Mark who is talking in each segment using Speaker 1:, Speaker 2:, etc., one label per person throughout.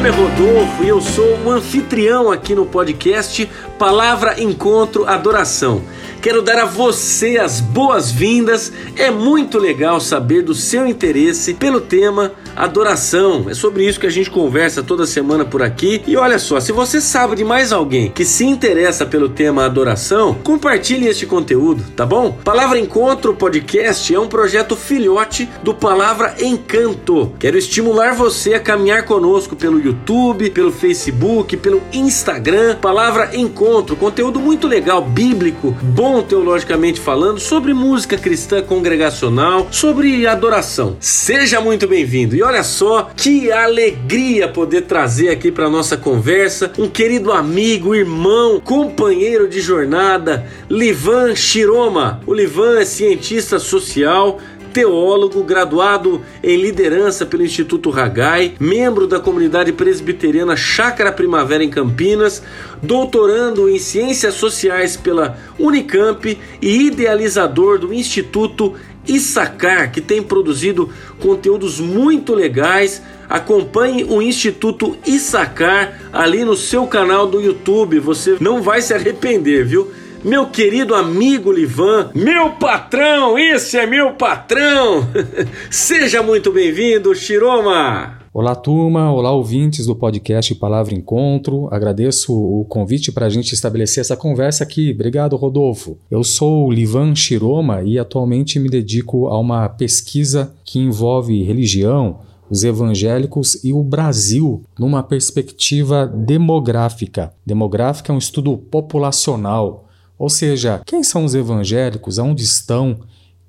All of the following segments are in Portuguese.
Speaker 1: nome é Rodolfo e eu sou o anfitrião aqui no podcast Palavra Encontro Adoração. Quero dar a você as boas-vindas. É muito legal saber do seu interesse pelo tema adoração. É sobre isso que a gente conversa toda semana por aqui. E olha só, se você sabe de mais alguém que se interessa pelo tema adoração, compartilhe este conteúdo, tá bom? Palavra Encontro Podcast é um projeto filhote do Palavra Encanto. Quero estimular você a caminhar conosco pelo YouTube, pelo Facebook, pelo Instagram. Palavra Encontro, conteúdo muito legal, bíblico, bom teologicamente falando, sobre música cristã congregacional, sobre adoração. Seja muito bem-vindo. E olha só que alegria poder trazer aqui para nossa conversa um querido amigo, irmão, companheiro de jornada, Livan Shiroma. O Livan é cientista social, teólogo, graduado em liderança pelo Instituto Ragai, membro da comunidade presbiteriana Chácara Primavera em Campinas, doutorando em Ciências Sociais pela Unicamp e idealizador do Instituto Issacar, que tem produzido conteúdos muito legais. Acompanhe o Instituto Issacar ali no seu canal do YouTube, você não vai se arrepender, viu? meu querido amigo Livan, meu patrão, esse é meu patrão. Seja muito bem-vindo, Shiroma.
Speaker 2: Olá, turma. Olá, ouvintes do podcast Palavra Encontro. Agradeço o convite para a gente estabelecer essa conversa aqui. Obrigado, Rodolfo. Eu sou o Livan Shiroma e atualmente me dedico a uma pesquisa que envolve religião, os evangélicos e o Brasil numa perspectiva demográfica. Demográfica é um estudo populacional ou seja, quem são os evangélicos? Aonde estão?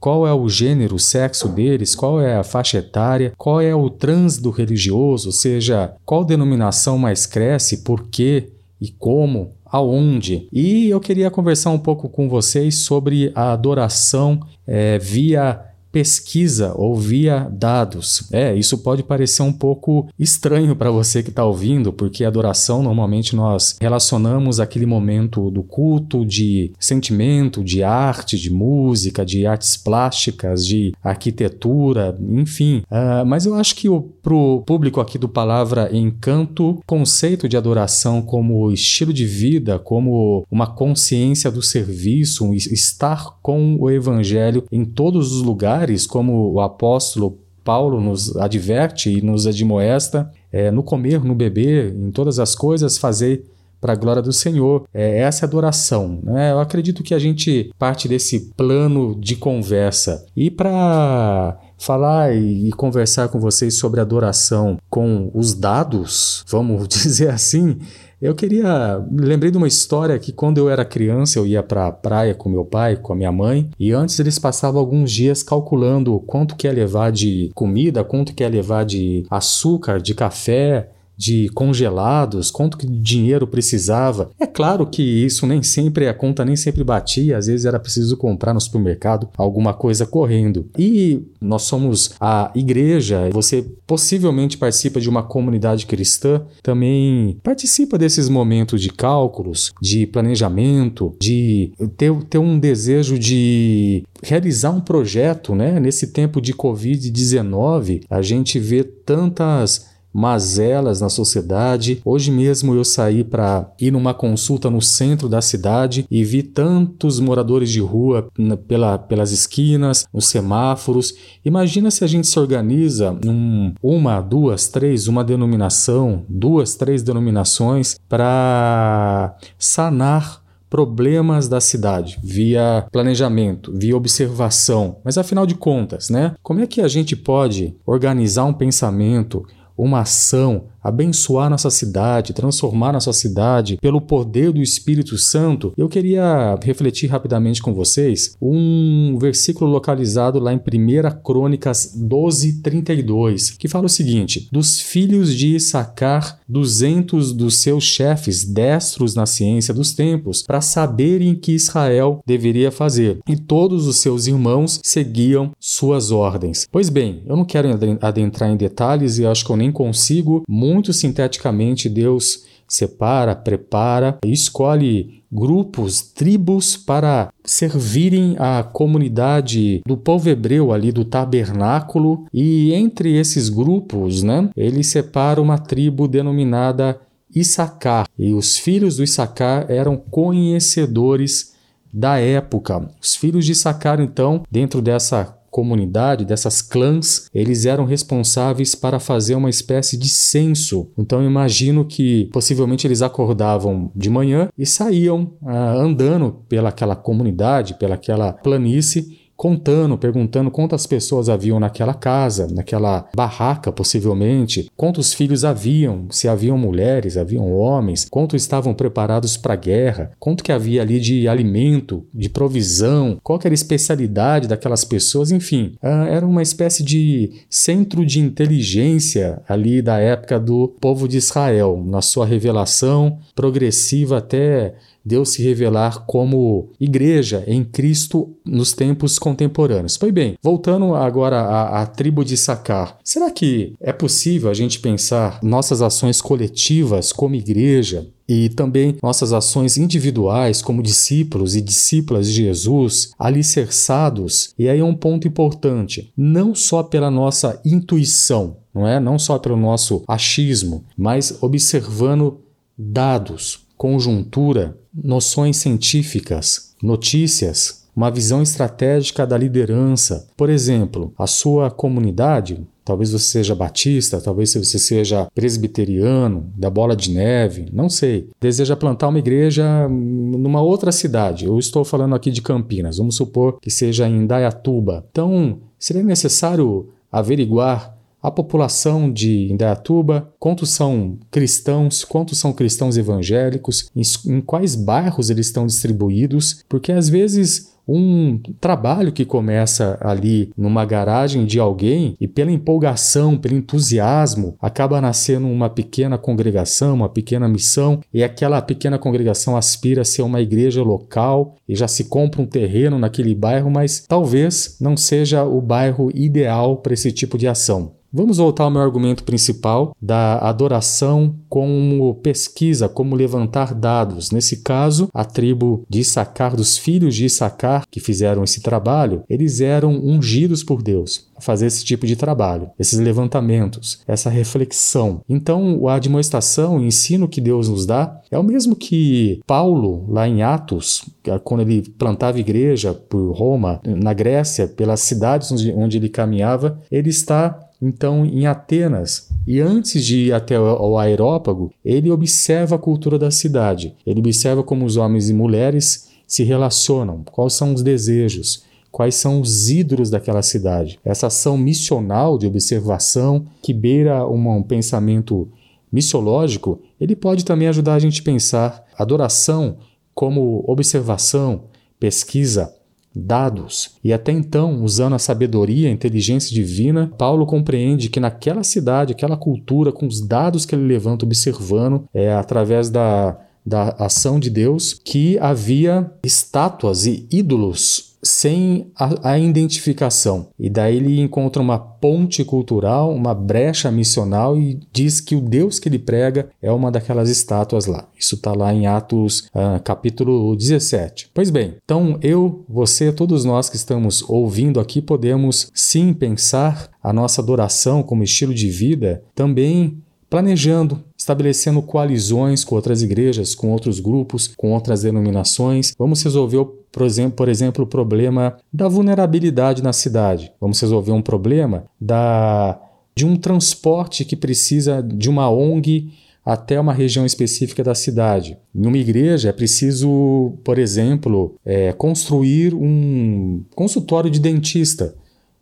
Speaker 2: Qual é o gênero, o sexo deles? Qual é a faixa etária? Qual é o trânsito religioso? Ou seja, qual denominação mais cresce? Por quê? E como? Aonde? E eu queria conversar um pouco com vocês sobre a adoração é, via pesquisa ou via dados. É, isso pode parecer um pouco estranho para você que está ouvindo, porque adoração normalmente nós relacionamos aquele momento do culto, de sentimento, de arte, de música, de artes plásticas, de arquitetura, enfim. Uh, mas eu acho que para o público aqui do Palavra Encanto, conceito de adoração como estilo de vida, como uma consciência do serviço, um estar com o Evangelho em todos os lugares lugares, como o apóstolo Paulo nos adverte e nos admoesta, é, no comer, no beber, em todas as coisas, fazer para a glória do Senhor. É, essa é adoração. Né? Eu acredito que a gente parte desse plano de conversa. E para falar e conversar com vocês sobre adoração com os dados, vamos dizer assim, eu queria. Lembrei de uma história que quando eu era criança eu ia para a praia com meu pai, com a minha mãe, e antes eles passavam alguns dias calculando quanto que ia levar de comida, quanto que ia levar de açúcar, de café, de congelados, quanto que dinheiro precisava. É claro que isso nem sempre, a conta nem sempre batia, às vezes era preciso comprar no supermercado alguma coisa correndo. E nós somos a igreja, você possivelmente participa de uma comunidade cristã, também participa desses momentos de cálculos, de planejamento, de ter, ter um desejo de realizar um projeto, né? Nesse tempo de Covid-19, a gente vê tantas mazelas na sociedade. Hoje mesmo eu saí para ir numa consulta no centro da cidade e vi tantos moradores de rua pela, pelas esquinas, nos semáforos. Imagina se a gente se organiza num, uma, duas, três, uma denominação, duas, três denominações para sanar problemas da cidade via planejamento, via observação. Mas afinal de contas, né? Como é que a gente pode organizar um pensamento, uma ação abençoar nossa cidade, transformar nossa cidade pelo poder do Espírito Santo, eu queria refletir rapidamente com vocês um versículo localizado lá em 1 Crônicas 12, 32, que fala o seguinte: Dos filhos de Issacar, duzentos dos seus chefes, destros na ciência dos tempos, para saberem que Israel deveria fazer, e todos os seus irmãos seguiam suas ordens. Pois bem, eu não quero adentrar em detalhes e acho que eu nem consigo muito sinteticamente, Deus separa, prepara, escolhe grupos, tribos para servirem a comunidade do povo hebreu ali do tabernáculo e entre esses grupos, né, ele separa uma tribo denominada Issacar. E os filhos do Issacar eram conhecedores da época. Os filhos de Issacar, então, dentro dessa comunidade, dessas clãs, eles eram responsáveis para fazer uma espécie de censo. Então imagino que possivelmente eles acordavam de manhã e saíam ah, andando pelaquela comunidade, pelaquela planície contando, perguntando quantas pessoas haviam naquela casa, naquela barraca, possivelmente, quantos filhos haviam, se haviam mulheres, haviam homens, quanto estavam preparados para a guerra, quanto que havia ali de alimento, de provisão, qual era a especialidade daquelas pessoas, enfim, ah, era uma espécie de centro de inteligência ali da época do povo de Israel, na sua revelação progressiva até Deus se revelar como igreja em Cristo nos tempos contemporâneos. Pois bem, voltando agora à, à tribo de Sacar, será que é possível a gente pensar nossas ações coletivas como igreja e também nossas ações individuais como discípulos e discípulas de Jesus, alicerçados, e aí é um ponto importante, não só pela nossa intuição, não é? Não só pelo nosso achismo, mas observando dados, conjuntura, noções científicas, notícias, uma visão estratégica da liderança. Por exemplo, a sua comunidade, talvez você seja batista, talvez você seja presbiteriano, da bola de neve, não sei, deseja plantar uma igreja numa outra cidade. Eu estou falando aqui de Campinas, vamos supor que seja em Dayatuba. Então, seria necessário averiguar a população de Indaiatuba, quantos são cristãos, quantos são cristãos evangélicos, em, quais bairros eles estão distribuídos, porque às vezes um trabalho que começa ali numa garagem de alguém e pela empolgação, pelo entusiasmo, acaba nascendo uma pequena congregação, uma pequena missão, e aquela pequena congregação aspira a ser uma igreja local e já se compra um terreno naquele bairro, mas talvez não seja o bairro ideal para esse tipo de ação. Vamos voltar ao meu argumento principal da adoração como pesquisa, como levantar dados. Nesse caso, a tribo de Issacar, dos filhos de Issacar que fizeram esse trabalho, eles eram ungidos por Deus a fazer esse tipo de trabalho, esses levantamentos, essa reflexão. Então, a admoestação, o ensino que Deus nos dá, é o mesmo que Paulo, lá em Atos, quando ele plantava igreja por Roma, na Grécia, pelas cidades onde ele caminhava, ele está então em Atenas. E antes de ir até o aerópago, ele observa a cultura da cidade. Ele observa como os homens e mulheres se relacionam, quais são os desejos, quais são os ídolos daquela cidade. Essa ação missional de observação que beira um pensamento missiológico, ele pode também ajudar a gente a pensar adoração como observação, pesquisa, dados. E até então, usando a sabedoria, a inteligência divina, Paulo compreende que naquela cidade, aquela cultura, com os dados que ele levanta observando, é através da da ação de Deus que havia estátuas e ídolos sem a, a, identificação. E daí ele encontra uma ponte cultural, uma brecha missional e diz que o Deus que ele prega é uma daquelas estátuas lá. Isso está lá em Atos uh, capítulo 17. Pois bem, então eu, você, todos nós que estamos ouvindo aqui podemos sim pensar a nossa adoração como estilo de vida também planejando, estabelecendo coalizões com outras igrejas, com outros grupos, com outras denominações. Vamos resolver, por exemplo, por exemplo, o problema da vulnerabilidade na cidade. Vamos resolver um problema da de um transporte que precisa de uma ONG até uma região específica da cidade. Em uma igreja é preciso, por exemplo, é, construir um consultório de dentista.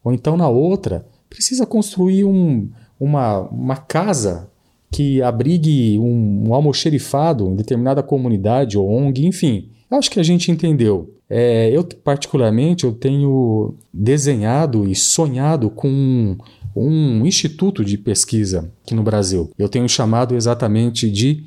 Speaker 2: Ou então na outra, precisa construir um, uma, uma casa que abrigue um, um almoxerifado em determinada comunidade ou ONG, enfim. Acho que a gente entendeu. É, eu, particularmente, eu tenho desenhado e sonhado com um, um instituto de pesquisa aqui no Brasil. Eu tenho chamado exatamente de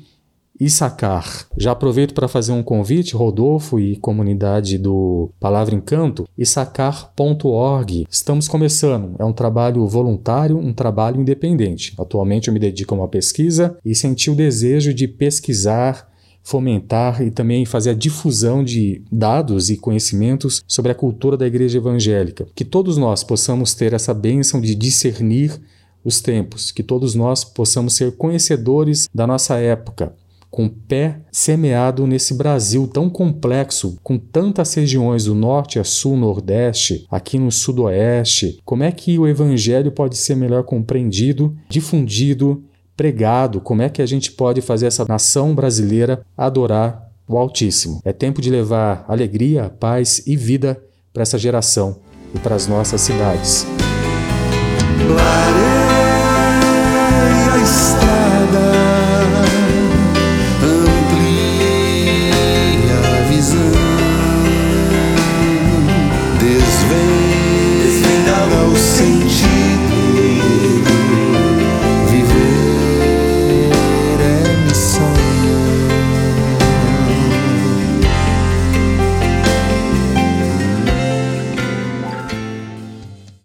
Speaker 2: Issacar. Já aproveito para fazer um convite, Rodolfo e comunidade do Palavra Encanto, issacar.org. Estamos começando, é um trabalho voluntário, um trabalho independente. Atualmente eu me dedico a uma pesquisa e senti o desejo de pesquisar fomentar e também fazer a difusão de dados e conhecimentos sobre a cultura da igreja evangélica. Que todos nós possamos ter essa bênção de discernir os tempos, que todos nós possamos ser conhecedores da nossa época, com o pé semeado nesse Brasil tão complexo, com tantas regiões do norte a sul, nordeste, aqui no sudoeste. Como é que o evangelho pode ser melhor compreendido, difundido pregado como é que a gente pode fazer essa nação brasileira adorar o Altíssimo. É tempo de levar alegria, paz e vida para essa geração e para as nossas cidades.
Speaker 3: Estrada